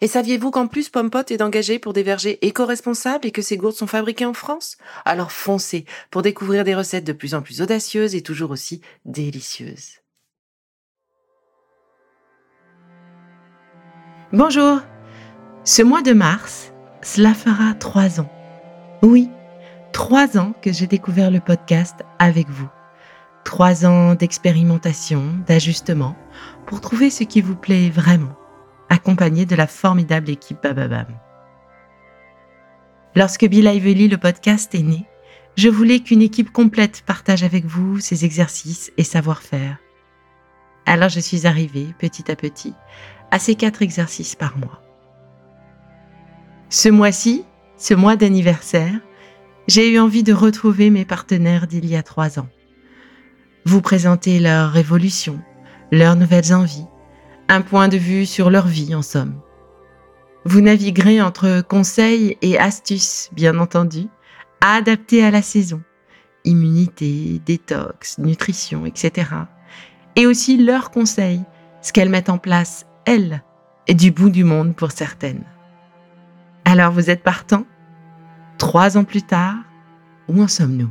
Et saviez-vous qu'en plus Pompot est engagé pour des vergers éco-responsables et que ces gourdes sont fabriquées en France? Alors foncez pour découvrir des recettes de plus en plus audacieuses et toujours aussi délicieuses. Bonjour Ce mois de mars, cela fera trois ans. Oui, trois ans que j'ai découvert le podcast avec vous. Trois ans d'expérimentation, d'ajustement, pour trouver ce qui vous plaît vraiment accompagné de la formidable équipe Bababam. Lorsque Be Lively, le podcast, est né, je voulais qu'une équipe complète partage avec vous ses exercices et savoir-faire. Alors je suis arrivée, petit à petit, à ces quatre exercices par mois. Ce mois-ci, ce mois d'anniversaire, j'ai eu envie de retrouver mes partenaires d'il y a trois ans. Vous présenter leur révolution, leurs nouvelles envies, un point de vue sur leur vie en somme. Vous naviguerez entre conseils et astuces, bien entendu, à adapter à la saison. Immunité, détox, nutrition, etc. Et aussi leurs conseils, ce qu'elles mettent en place, elles, et du bout du monde pour certaines. Alors vous êtes partant Trois ans plus tard, où en sommes-nous?